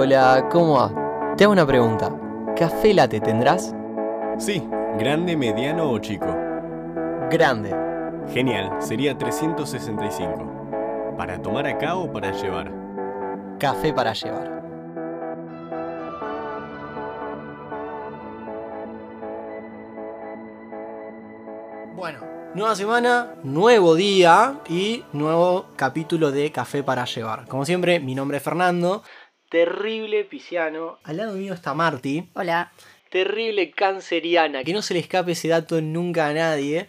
Hola, ¿cómo va? Te hago una pregunta. ¿Café latte tendrás? Sí, grande, mediano o chico. Grande. Genial, sería 365. ¿Para tomar acá o para llevar? Café para llevar. Bueno, nueva semana, nuevo día y nuevo capítulo de Café para llevar. Como siempre, mi nombre es Fernando, terrible pisciano. Al lado mío está Marty, Hola. terrible canceriana, que no se le escape ese dato nunca a nadie.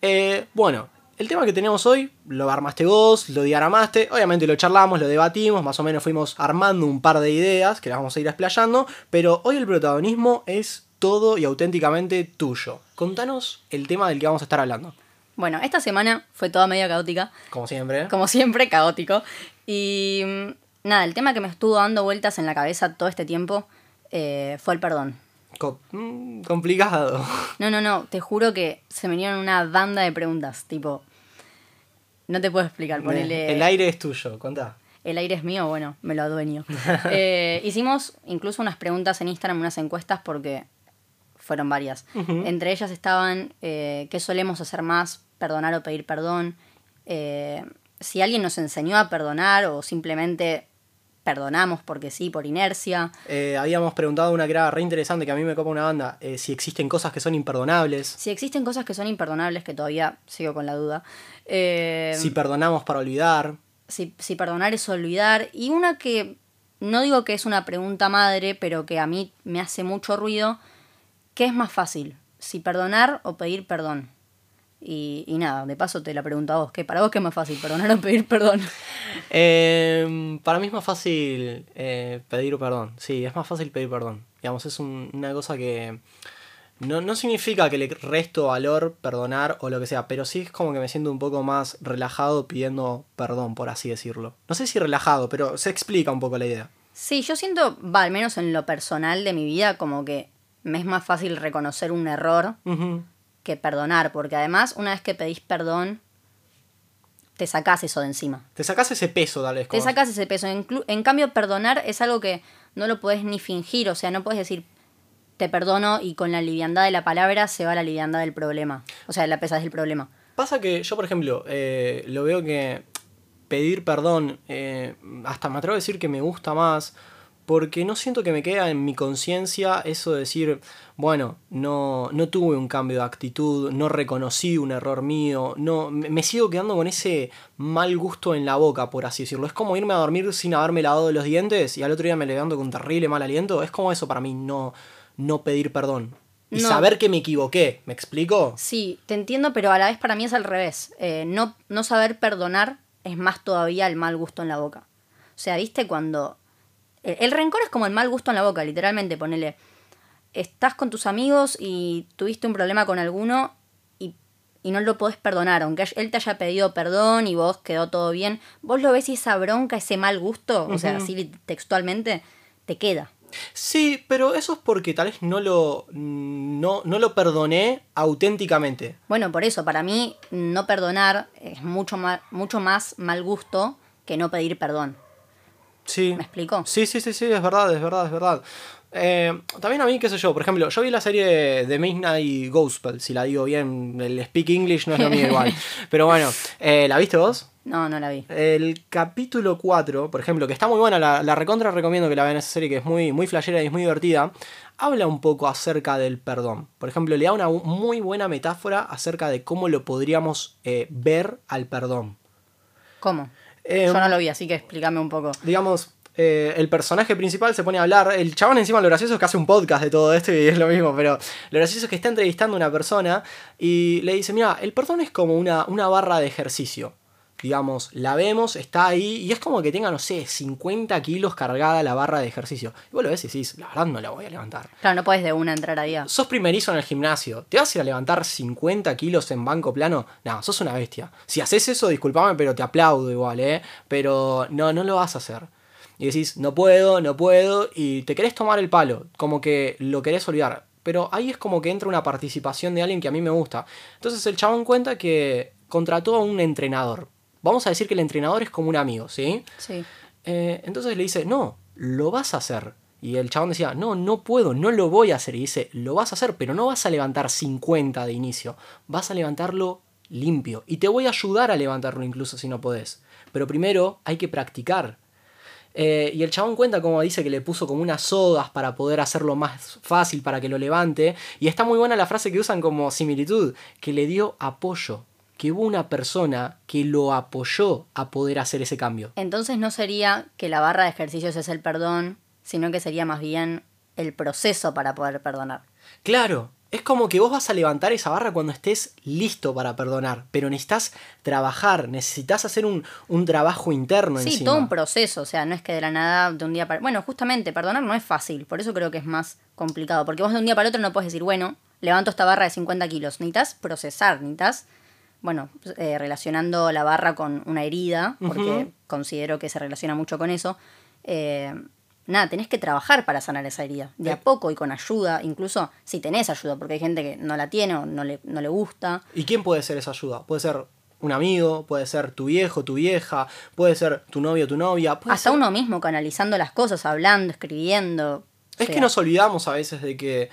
Eh, bueno, el tema que tenemos hoy, lo armaste vos, lo diaramaste, obviamente lo charlamos, lo debatimos, más o menos fuimos armando un par de ideas que las vamos a ir explayando, pero hoy el protagonismo es todo y auténticamente tuyo. Contanos el tema del que vamos a estar hablando. Bueno, esta semana fue toda media caótica, Como siempre. como siempre, caótico. Y mm, nada, el tema que me estuvo dando vueltas en la cabeza todo este tiempo eh, fue el perdón. Co- mm, complicado. No, no, no, te juro que se me vinieron una banda de preguntas, tipo... No te puedo explicar, ponele... El aire es tuyo, contá. El aire es mío, bueno, me lo adueño. Eh, hicimos incluso unas preguntas en Instagram, unas encuestas, porque fueron varias. Entre ellas estaban eh, qué solemos hacer más, perdonar o pedir perdón, eh, si alguien nos enseñó a perdonar o simplemente perdonamos porque sí, por inercia. Eh, habíamos preguntado una que era re interesante, que a mí me copa una banda, eh, si existen cosas que son imperdonables, Si existen cosas que son imperdonables, que todavía sigo con la duda. eh, si perdonamos para olvidar. si, si perdonar es olvidar. Y una que no digo que es una pregunta madre, pero que a mí me hace mucho ruido, ¿qué es más fácil? ¿Si perdonar o pedir perdón? Y, y nada, de paso te la pregunto a vos, ¿qué para vos qué es más fácil, perdonar o pedir perdón? Eh, para mí es más fácil eh, pedir perdón. Sí, es más fácil pedir perdón. Digamos, es un- una cosa que no, no significa que le resto valor perdonar o lo que sea, pero sí es como que me siento un poco más relajado pidiendo perdón, por así decirlo. No sé si relajado, pero se explica un poco la idea. Sí, yo siento, va, al menos en lo personal de mi vida, como que me es más fácil reconocer un error Ujú. Que perdonar, porque además una vez que pedís perdón, te sacás eso de encima. Te sacas ese peso, tal vez. Te sacas ese peso. Inclu- En cambio, perdonar es algo que no lo puedes ni fingir. O sea, no puedes decir te perdono y con la liviandad de la palabra se va la liviandad del problema. O sea, la pesadez del problema. Pasa que yo, por ejemplo, eh, lo veo que pedir perdón, eh, hasta me atrevo a decir que me gusta más, porque no siento que me queda en mi conciencia eso de decir, bueno, no, no tuve un cambio de actitud, no reconocí un error mío, no, me, sigo quedando con ese mal gusto en la boca, por así decirlo. Es como irme a dormir sin haberme lavado los dientes y al otro día me levanto con terrible mal aliento. Es como eso para mí, no, no pedir perdón. Y No. saber que me equivoqué, ¿me explico? Sí, te entiendo, pero a la vez para mí es al revés. Eh, no, no saber perdonar es más todavía el mal gusto en la boca. O sea, ¿viste cuando... El, el rencor es como el mal gusto en la boca, literalmente, ponele. Estás con tus amigos y tuviste un problema con alguno y, y no lo podés perdonar, aunque él te haya pedido perdón y vos quedó todo bien, vos lo ves y esa bronca, ese mal gusto, o sea, así textualmente, te queda. Sí, pero eso es porque tal vez no lo, no, no lo perdoné auténticamente. Bueno, por eso, para mí, no perdonar es mucho más, mucho más mal gusto que no pedir perdón. Sí. ¿Me explico? Sí, sí, sí, sí, es verdad, es verdad, es verdad. Eh, también a mí, qué sé yo, por ejemplo, yo vi la serie de, Midnight Gospel, si la digo bien, el speak English no es lo mío igual. Pero bueno, eh, ¿la viste vos? No, no la vi. El capítulo 4, por ejemplo, que está muy buena, la, la recontra recomiendo que la vean esa serie, que es muy, muy flashera y es muy divertida, habla un poco acerca del perdón. Por ejemplo, le da una muy buena metáfora acerca de cómo lo podríamos eh, ver al perdón. ¿Cómo? Eh, Yo no lo vi, así que explícame un poco. digamos, eh, el personaje principal se pone a hablar. El chabón encima lo gracioso es que hace un podcast de todo esto y es lo mismo, pero lo gracioso es que está entrevistando a una persona y le dice, mira, el perdón es como una, una barra de ejercicio. Digamos, la vemos, está ahí y es como que tenga, no sé, 50 kilos cargada la barra de ejercicio. Y vos lo ves y decís, la verdad no la voy a levantar. Claro, no puedes de una entrar a día. Sos primerizo en el gimnasio. ¿Te vas a ir a levantar 50 kilos en banco plano? No, sos una bestia. Si haces eso, disculpame, pero te aplaudo igual, ¿eh? Pero no, no lo vas a hacer. Y decís, no puedo, no puedo, y te querés tomar el palo, como que lo querés olvidar. Pero ahí es como que entra una participación de alguien que a mí me gusta. Entonces el chabón cuenta que contrató a un entrenador. Vamos a decir que el entrenador es como un amigo, ¿sí? Sí. Eh, entonces le dice, no, lo vas a hacer. Y el chabón decía, no, no puedo, no lo voy a hacer. Y dice, lo vas a hacer, pero no vas a levantar 50 de inicio, vas a levantarlo limpio. Y te voy a ayudar a levantarlo incluso si no podés. Pero primero hay que practicar. Eh, y el chabón cuenta como dice que le puso como unas sodas para poder hacerlo más fácil para que lo levante. Y está muy buena la frase que usan como similitud, que le dio apoyo. Que hubo una persona que lo apoyó a poder hacer ese cambio. Entonces no sería que la barra de ejercicios es el perdón, sino que sería más bien el proceso para poder perdonar. Claro, es como que vos vas a levantar esa barra cuando estés listo para perdonar, pero necesitas trabajar, necesitas hacer un, un trabajo interno Sí, encima. todo un proceso, o sea, no es que de la nada, de un día para... Bueno, justamente, perdonar no es fácil, por eso creo que es más complicado, porque vos de un día para otro no puedes decir, bueno, levanto esta barra de 50 kilos, necesitas procesar, necesitas, bueno, eh, relacionando la barra con una herida, porque considero que se relaciona mucho con eso, eh, nada, tenés que trabajar para sanar esa herida, de a Eh. poco y con ayuda, incluso si tenés ayuda, porque hay gente que no la tiene o no le, no le gusta. ¿Y quién puede ser esa ayuda? Puede ser un amigo, puede ser tu viejo, tu vieja, puede ser tu novio, tu novia. puede Hasta ser- uno mismo canalizando las cosas, hablando, escribiendo. Es o sea, que nos olvidamos a veces de que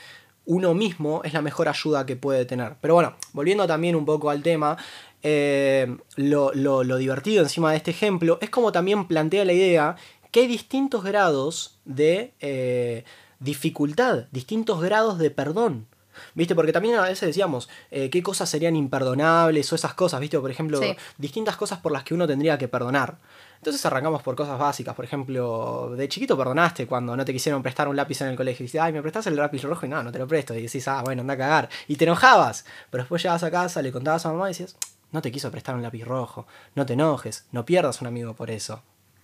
uno mismo es la mejor ayuda que puede tener. Pero bueno, volviendo también un poco al tema, eh, lo, lo- lo divertido encima de este ejemplo es como también plantea la idea que hay distintos grados de eh, dificultad, distintos grados de perdón. ¿Viste? Porque también a veces decíamos eh, qué cosas serían imperdonables o esas cosas, ¿viste? Por ejemplo, Sí. distintas cosas por las que uno tendría que perdonar. Entonces arrancamos por cosas básicas, por ejemplo, de chiquito perdonaste cuando no te quisieron prestar un lápiz en el colegio. Y dices, ay, ¿me prestás el lápiz rojo? Y no, no te lo presto. Y decís, ah, bueno, anda a cagar. Y te enojabas. Pero después llegabas a casa, le contabas a mamá y decías, no te quiso prestar un lápiz rojo. No te enojes, no pierdas un amigo por eso.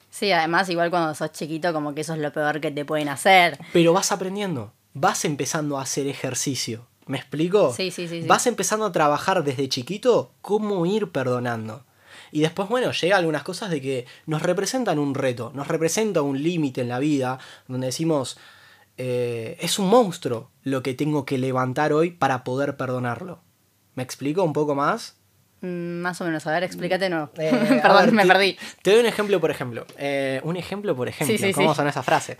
Sí, además, igual cuando sos chiquito, como que eso es lo peor que te pueden hacer. Pero vas aprendiendo, vas empezando a hacer ejercicio. ¿Me explico? Sí, sí, sí, sí. Vas empezando a trabajar desde chiquito cómo ir perdonando. Y después, bueno, llega algunas cosas de que nos representan un reto, nos representa un límite en la vida, donde decimos, eh, es un monstruo lo que tengo que levantar hoy para poder perdonarlo. ¿Me explico un poco más? Mm, Más o menos, a ver, explícate no. Eh, Perdón, ver, me te- perdí. Te doy un ejemplo, por ejemplo. Eh, un ejemplo, por ejemplo. Sí, sí, ¿Cómo sí. suena esa frase?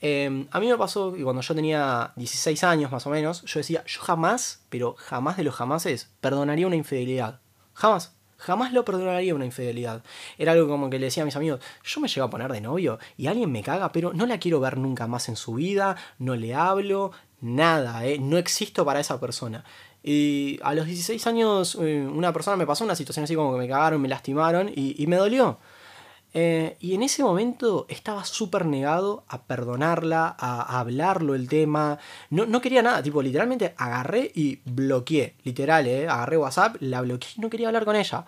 Eh, a mí me pasó que cuando yo tenía 16 años más o menos, yo decía, yo jamás, pero jamás de los jamases, perdonaría una infidelidad. Jamás. Jamás lo perdonaría una infidelidad. Era algo como que le decía a mis amigos, yo me llego a poner de novio y alguien me caga, pero no la quiero ver nunca más en su vida, no le hablo, nada, ¿eh? no existo para esa persona. Y a los 16 años eh, una persona me pasó una situación así como que me cagaron, me lastimaron y, y me dolió. Eh, y en ese momento estaba súper negado a perdonarla, a, a hablarlo el tema. No, no quería nada, tipo, literalmente agarré y bloqueé. Literal, eh, agarré WhatsApp, la bloqueé y no quería hablar con ella.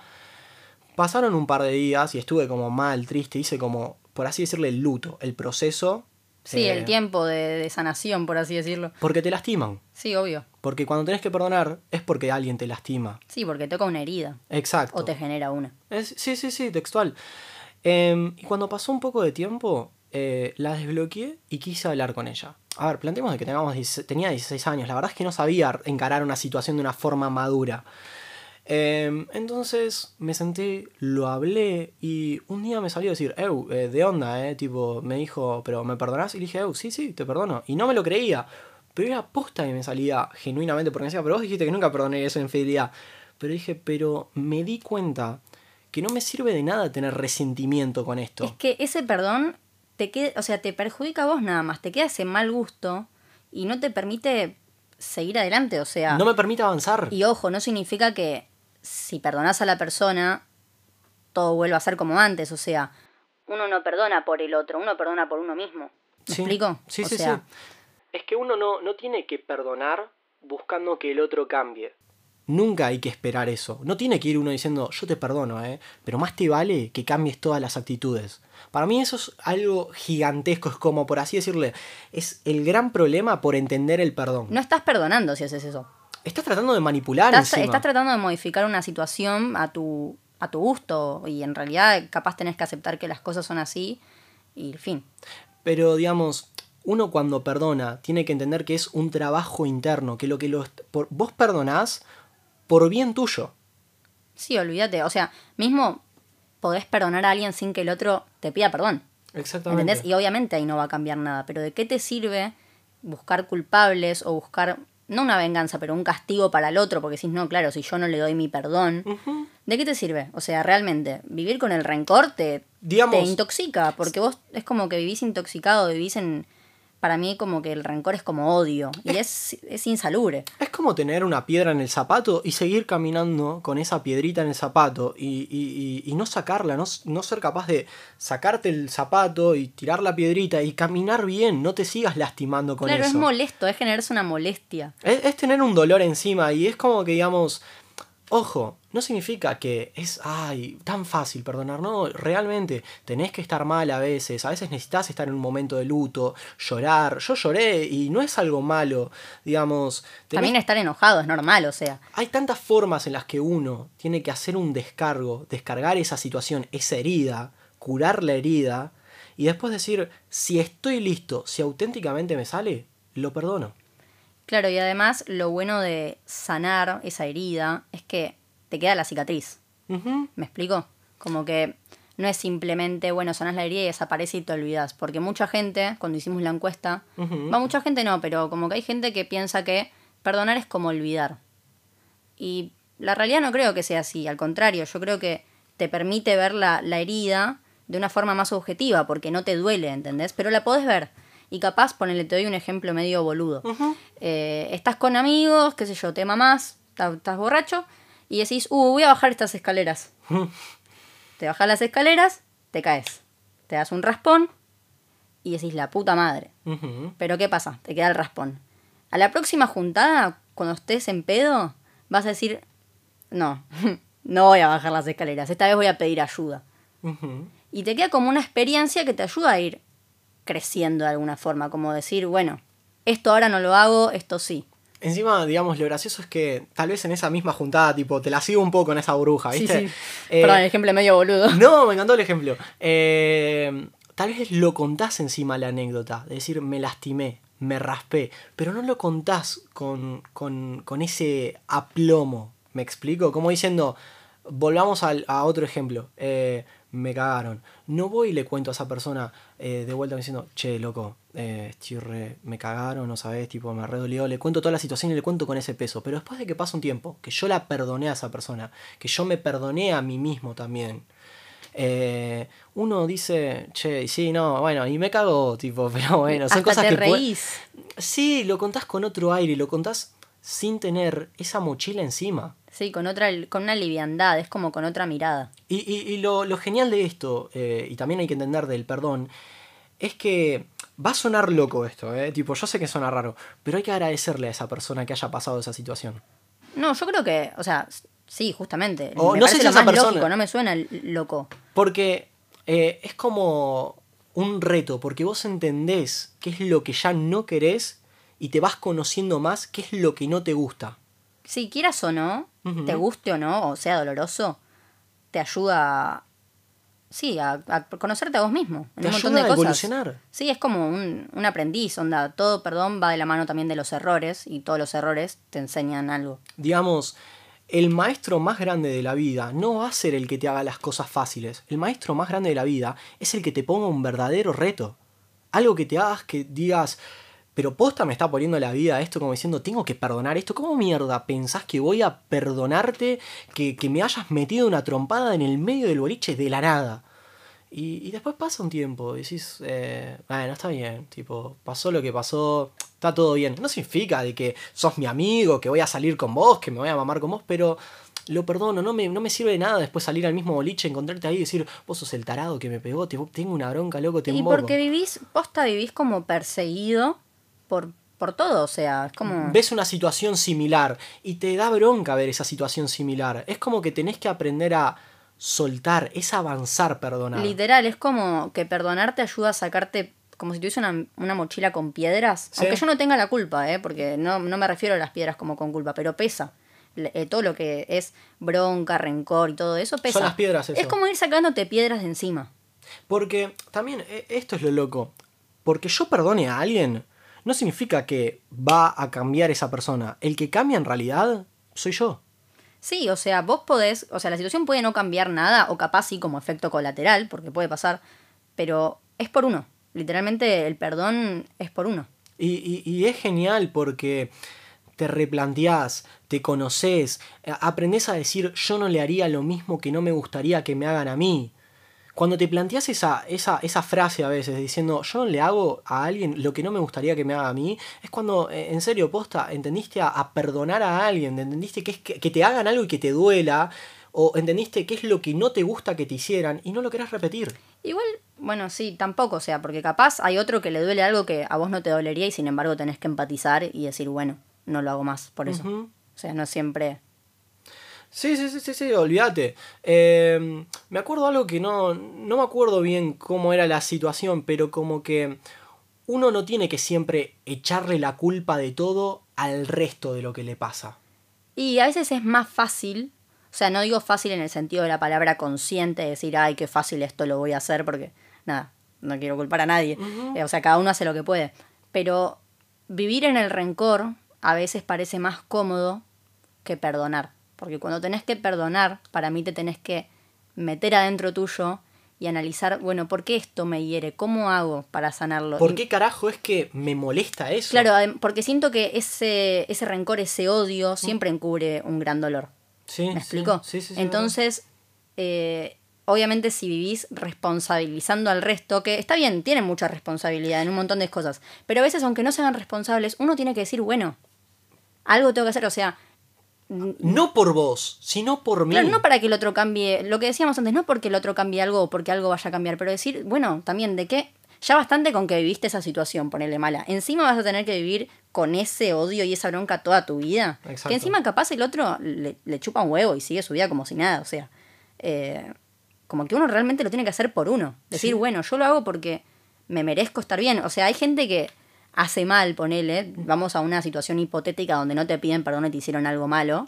Pasaron un par de días y estuve como mal, triste, hice como, por así decirle, el luto, el proceso. Sí, eh, el tiempo de, de sanación, por así decirlo. Porque te lastiman. Sí, obvio. Porque cuando tenés que perdonar es porque alguien te lastima. Sí, porque toca una herida. Exacto. O te genera una. Es- sí, sí, sí, textual. Em, y cuando pasó un poco de tiempo, eh, la desbloqueé y quise hablar con ella. A ver, planteemos de que tengamos 16 tenía 16 años. La verdad es que no sabía encarar una situación de una forma madura. Em, entonces me senté, lo hablé y un día me salió a decir, Eu, eh, de onda, eh. Tipo, me dijo, ¿pero me perdonás? Y le dije, Eu, sí, sí, te perdono. Y no me lo creía. Pero era posta que me salía genuinamente porque me decía, pero vos dijiste que nunca perdoné esa infidelidad. Pero dije, pero me di cuenta que no me sirve de nada tener resentimiento con esto. Es que ese perdón te queda, o sea, te perjudica a vos nada más, te queda ese mal gusto y no te permite seguir adelante, o sea, No me permite avanzar. y ojo, no significa que si perdonás a la persona todo vuelva a ser como antes, o sea, uno no perdona por el otro, uno perdona por uno mismo. ¿Me Sí. explico? Sí, O sí, sea, sí. Es que uno no, no tiene que perdonar buscando que el otro cambie. Nunca hay que esperar eso. No tiene que ir uno diciendo, yo te perdono, ¿eh? Pero más te vale que cambies todas las actitudes. Para mí eso es algo gigantesco, es como, por así decirle, es el gran problema por entender el perdón. No estás perdonando si haces eso. Estás tratando de manipular Estás, estás tratando de modificar una situación a tu, a tu gusto y en realidad capaz tenés que aceptar que las cosas son así y fin. Pero digamos, uno cuando perdona tiene que entender que es un trabajo interno, que lo que lo, por, vos perdonás por bien tuyo. Sí, olvídate. O sea, mismo podés perdonar a alguien sin que el otro te pida perdón. Exactamente. ¿Entendés? Y obviamente ahí no va a cambiar nada. Pero ¿de qué te sirve buscar culpables o buscar, no una venganza, pero un castigo para el otro? Porque decís, no, claro, si yo no le doy mi perdón, ¿de qué te sirve? O sea, realmente, vivir con el rencor te, Digamos- te intoxica. Porque vos es como que vivís intoxicado, vivís en. Para mí, como que el rencor es como odio. Y es, es insalubre. Es como tener una piedra en el zapato y seguir caminando con esa piedrita en el zapato y, y- y- y no sacarla, no, no ser capaz de sacarte el zapato y tirar la piedrita y caminar bien, no te sigas lastimando con claro, eso. es molesto, es generarse una molestia. Es, es tener un dolor encima y es como que digamos, ojo, no significa que es, ay, tan fácil perdonar, no, realmente tenés que estar mal a veces, a veces necesitas estar en un momento de luto, llorar, yo lloré y no es algo malo, digamos, tenés- También estar enojado es normal, o sea. hay tantas formas en las que uno tiene que hacer un descargo, descargar esa situación, esa herida, curar la herida y después decir, si estoy listo, si auténticamente me sale, lo perdono. Claro, y además lo bueno de sanar esa herida es que te queda la cicatriz. ¿Me explico? Como que no es simplemente, bueno, sanás la herida y desaparece y te olvidas. Porque mucha gente, cuando hicimos la encuesta, va, mucha gente no, pero como que hay gente que piensa que perdonar es como olvidar. Y la realidad no creo que sea así, al contrario, yo creo que te permite ver la, la herida de una forma más objetiva, porque no te duele, ¿entendés? Pero la podés ver. Y capaz, ponele, te doy un ejemplo medio boludo. Eh, estás con amigos, qué sé yo, te mamás, estás borracho, y decís, uh, voy a bajar estas escaleras. te bajas las escaleras, te caes. Te das un raspón y decís, la puta madre. Pero ¿qué pasa? Te queda el raspón. A la próxima juntada, cuando estés en pedo, vas a decir, no, no voy a bajar las escaleras, esta vez voy a pedir ayuda. Y te queda como una experiencia que te ayuda a ir creciendo de alguna forma, como decir, bueno, esto ahora no lo hago, esto sí. Encima, digamos, lo gracioso es que tal vez en esa misma juntada, tipo, te la sigo un poco en esa bruja, ¿viste? Eh, Perdón, el ejemplo es medio boludo. No, me encantó el ejemplo. Eh, tal vez lo contás encima la anécdota, de decir, me lastimé, me raspé, pero no lo contás con, con, con ese aplomo, ¿me explico? Como diciendo, volvamos al- a otro ejemplo, eh, me cagaron. No voy y le cuento a esa persona eh, de vuelta diciendo, che, loco, eh, me cagaron, no sabes, tipo, me redolió. Le cuento toda la situación y le cuento con ese peso. Pero después de que pasa un tiempo, que yo la perdoné a esa persona, que yo me perdoné a mí mismo también, eh, uno dice, che, sí, no, bueno, y me cagó, tipo, pero bueno, son Hasta cosas te que reís. Sí, lo contás con otro aire, lo contás sin tener esa mochila encima. Sí, con otra, con una liviandad, es como con otra mirada. Y, y- y lo, lo genial de esto, eh, y también hay que entender del perdón, es que va a sonar loco esto, eh, tipo, yo sé que suena raro, pero hay que agradecerle a esa persona que haya pasado esa situación. No, yo creo que, o sea, sí, justamente. O me no sé si lo esa más persona- lógico, no me suena loco. Porque eh, es como un reto, porque vos entendés qué es lo que ya no querés y te vas conociendo más qué es lo que no te gusta. Si quieras o no, te guste o no, o sea doloroso, te ayuda a, sí, a, a conocerte a vos mismo. En Te un montón ayuda de a cosas. evolucionar. Sí, es como un, un aprendiz, onda. Todo perdón va de la mano también de los errores y todos los errores te enseñan algo. Digamos, el maestro más grande de la vida no va a ser el que te haga las cosas fáciles. El maestro más grande de la vida es el que te ponga un verdadero reto. Algo que te hagas que digas, pero posta me está poniendo la vida esto como diciendo, tengo que perdonar esto. ¿Cómo mierda pensás que voy a perdonarte que, que me hayas metido una trompada en el medio del boliche de la nada? Y, y después pasa un tiempo, y decís, eh, bueno, está bien, tipo, pasó lo que pasó, está todo bien. No significa de que sos mi amigo, que voy a salir con vos, que me voy a mamar con vos, pero lo perdono, no me, no me sirve de nada después salir al mismo boliche, encontrarte ahí y decir, vos sos el tarado que me pegó, te, tengo una bronca, loco, te Y emboco". porque vivís, posta vivís como perseguido por, por todo, o sea, es como... ves una situación similar y te da bronca ver esa situación similar. Es como que tenés que aprender a soltar, es avanzar, perdonar. Literal, es como que perdonar te ayuda a sacarte como si tuviese una, una mochila con piedras. Sí. Aunque yo no tenga la culpa, ¿eh? porque no, no me refiero a las piedras como con culpa, pero pesa. Eh, todo lo que es bronca, rencor y todo eso pesa. Son las piedras eso. Es como ir sacándote piedras de encima. Porque también eh, esto es lo loco. Porque yo perdone a alguien no significa que va a cambiar esa persona. El que cambia en realidad soy yo. Sí, o sea, vos podés, o sea, la situación puede no cambiar nada, o capaz sí como efecto colateral, porque puede pasar, pero es por uno. Literalmente el perdón es por uno. Y, y- y es genial porque te replanteás, te conoces, a- aprendés a decir yo no le haría lo mismo que no me gustaría que me hagan a mí. Cuando te planteas esa, esa, esa frase a veces diciendo yo no le hago a alguien lo que no me gustaría que me haga a mí, es cuando eh, en serio posta entendiste a, a perdonar a alguien, entendiste que, es que, que te hagan algo y que te duela, o entendiste qué es lo que no te gusta que te hicieran y no lo querés repetir. Igual, bueno, sí, tampoco, o sea, porque capaz hay otro que le duele algo que a vos no te dolería y sin embargo tenés que empatizar y decir, bueno, no lo hago más por eso. O sea, no siempre... Sí, sí, sí, sí, sí, olvídate. Eh, me acuerdo algo que no, no me acuerdo bien cómo era la situación, pero como que uno no tiene que siempre echarle la culpa de todo al resto de lo que le pasa. Y a veces es más fácil, o sea, no digo fácil en el sentido de la palabra consciente, de decir, ay, qué fácil esto lo voy a hacer, porque nada, no quiero culpar a nadie. Eh, o sea, cada uno hace lo que puede. Pero vivir en el rencor a veces parece más cómodo que perdonar. Porque cuando tenés que perdonar, para mí te tenés que meter adentro tuyo y analizar, bueno, ¿por qué esto me hiere? ¿Cómo hago para sanarlo? ¿Por qué carajo es que me molesta eso? Claro, porque siento que ese, ese rencor, ese odio, siempre encubre un gran dolor. Sí, ¿Me explico? Sí, sí, sí, Entonces, eh, obviamente si vivís responsabilizando al resto, que está bien, tienen mucha responsabilidad en un montón de cosas, pero a veces aunque no sean responsables, uno tiene que decir, bueno, algo tengo que hacer, o sea, No por vos, sino por mí. claro, no para que el otro cambie, lo que decíamos antes, no porque el otro cambie algo o porque algo vaya a cambiar, pero decir, bueno, también de qué, ya bastante con que viviste esa situación, ponerle mala, encima vas a tener que vivir con ese odio y esa bronca toda tu vida, Exacto. que encima capaz el otro le, le chupa un huevo y sigue su vida como si nada, o sea, eh, como que uno realmente lo tiene que hacer por uno, decir, Sí. bueno, yo lo hago porque me merezco estar bien, o sea, hay gente que hace mal, ponele, vamos a una situación hipotética donde no te piden perdón y te hicieron algo malo,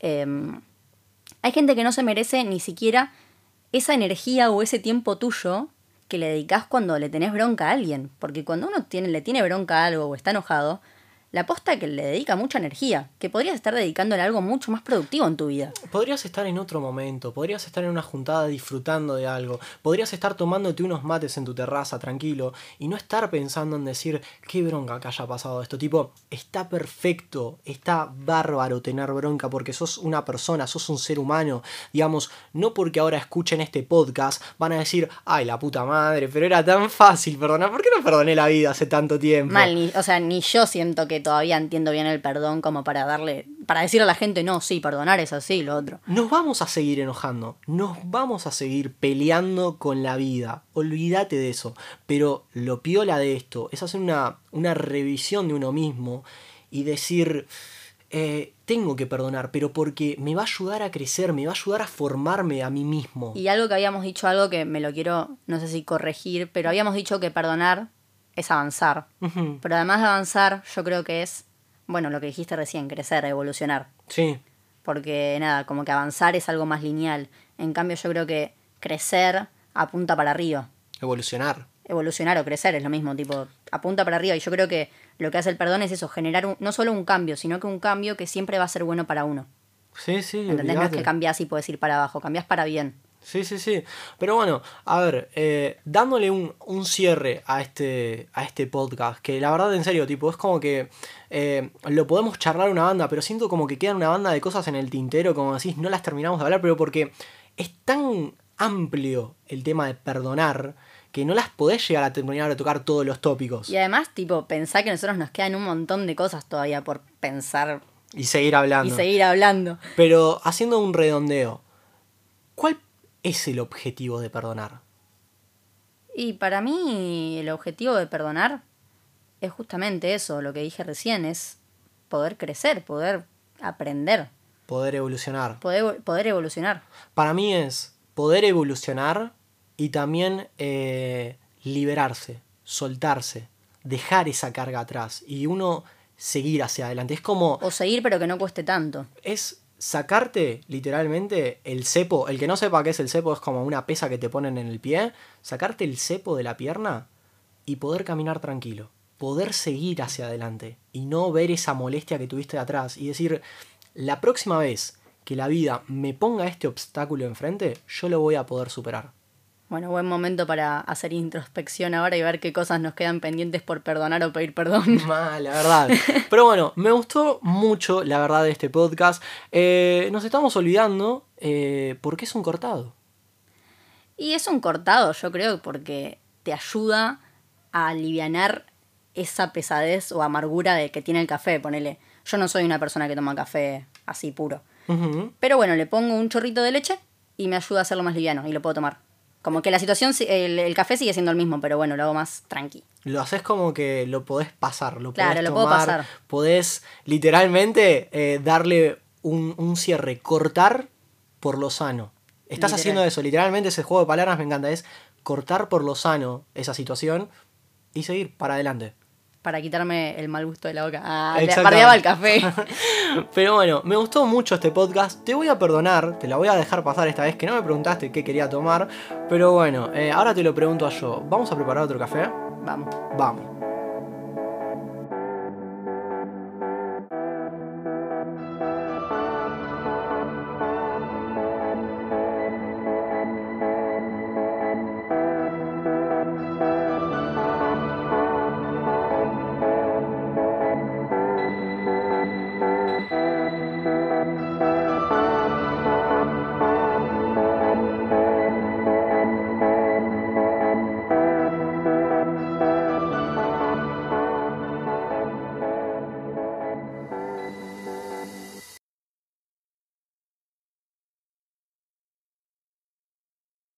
eh, hay gente que no se merece ni siquiera esa energía o ese tiempo tuyo que le dedicas cuando le tenés bronca a alguien. Porque cuando uno tiene, le tiene bronca a algo o está enojado, la posta que le dedica mucha energía, que podrías estar dedicándole a algo mucho más productivo en tu vida. Podrías estar en otro momento, podrías estar en una juntada disfrutando de algo, podrías estar tomándote unos mates en tu terraza tranquilo y no estar pensando en decir qué bronca que haya pasado esto. Tipo, está perfecto, está bárbaro tener bronca porque sos una persona, sos un ser humano. Digamos, no porque ahora escuchen este podcast van a decir, ay la puta madre, pero era tan fácil perdonar, ¿por qué no perdoné la vida hace tanto tiempo? Mal, ni- o sea, ni yo siento que todavía entiendo bien el perdón como para darle, para decirle a la gente, no, sí, perdonar es así, lo otro. Nos vamos a seguir enojando, nos vamos a seguir peleando con la vida, olvídate de eso, pero lo piola de esto es hacer una, una revisión de uno mismo y decir, eh, tengo que perdonar, pero porque me va a ayudar a crecer, me va a ayudar a formarme a mí mismo. Y algo que habíamos dicho, algo que me lo quiero, no sé si corregir, pero habíamos dicho que perdonar es avanzar. Pero además de avanzar, yo creo que es, bueno, lo que dijiste recién, crecer, evolucionar. Sí, Porque nada, como que avanzar es algo más lineal. En cambio, yo creo que crecer apunta para arriba. evolucionar. Evolucionar o crecer es lo mismo, tipo, apunta para arriba. Y yo creo que lo que hace el perdón es eso, generar un- no solo un cambio, sino que un cambio que siempre va a ser bueno para uno. Sí, sí, ¿Entendés? No es que cambias y puedes ir para abajo, cambias para bien. Sí, sí, sí. Pero bueno, a ver, eh, dándole un, un cierre a este, a este podcast, que la verdad, en serio, tipo, es como que eh, lo podemos charlar una banda, pero siento como que quedan una banda de cosas en el tintero, como decís, no las terminamos de hablar, pero porque es tan amplio el tema de perdonar que no las podés llegar a terminar de tocar todos los tópicos Y además, tipo, pensá que nosotros nos quedan un montón de cosas todavía por pensar y seguir hablando. y seguir hablando. Pero haciendo un redondeo, ¿cuál es el objetivo de perdonar? Y para mí el objetivo de perdonar es justamente eso, lo que dije recién, es poder crecer, poder aprender, Poder evolucionar. poder, poder evolucionar. Para mí es poder evolucionar y también eh, liberarse, soltarse, dejar esa carga atrás y uno seguir hacia adelante. Es como, O seguir pero que no cueste tanto. es sacarte literalmente el cepo. El que no sepa qué es el cepo es como una pesa que te ponen en el pie. Sacarte el cepo de la pierna y poder caminar tranquilo. Poder seguir hacia adelante y no ver esa molestia que tuviste de atrás y decir, la próxima vez que la vida me ponga este obstáculo enfrente, yo lo voy a poder superar. Bueno, buen momento para hacer introspección ahora y ver qué cosas nos quedan pendientes por perdonar o pedir perdón. Mal, la verdad. Pero bueno, me gustó mucho, la verdad, de este podcast. Eh, nos estamos olvidando eh, por qué es un cortado. Y es un cortado, yo creo, porque te ayuda a alivianar esa pesadez o amargura de que tiene el café, ponele. Yo no soy una persona que toma café así puro. Pero bueno, le pongo un chorrito de leche y me ayuda a hacerlo más liviano y lo puedo tomar. Como que la situación, si- el, el café sigue siendo el mismo, pero bueno, lo hago más tranqui. Lo haces como que lo podés pasar, lo Claro, podés lo puedo tomar, pasar. Podés literalmente eh, darle un, un cierre, cortar por lo sano. Estás Literal. haciendo eso, literalmente ese juego de palabras me encanta, es cortar por lo sano esa situación y seguir para adelante. Para quitarme el mal gusto de la boca. Ah, bardeaba el café. Pero bueno, me gustó mucho este podcast. Te voy a perdonar, te la voy a dejar pasar esta vez que no me preguntaste qué quería tomar. Pero bueno, eh, ahora te lo pregunto a yo. ¿Vamos a preparar otro café? Vamos. Vamos.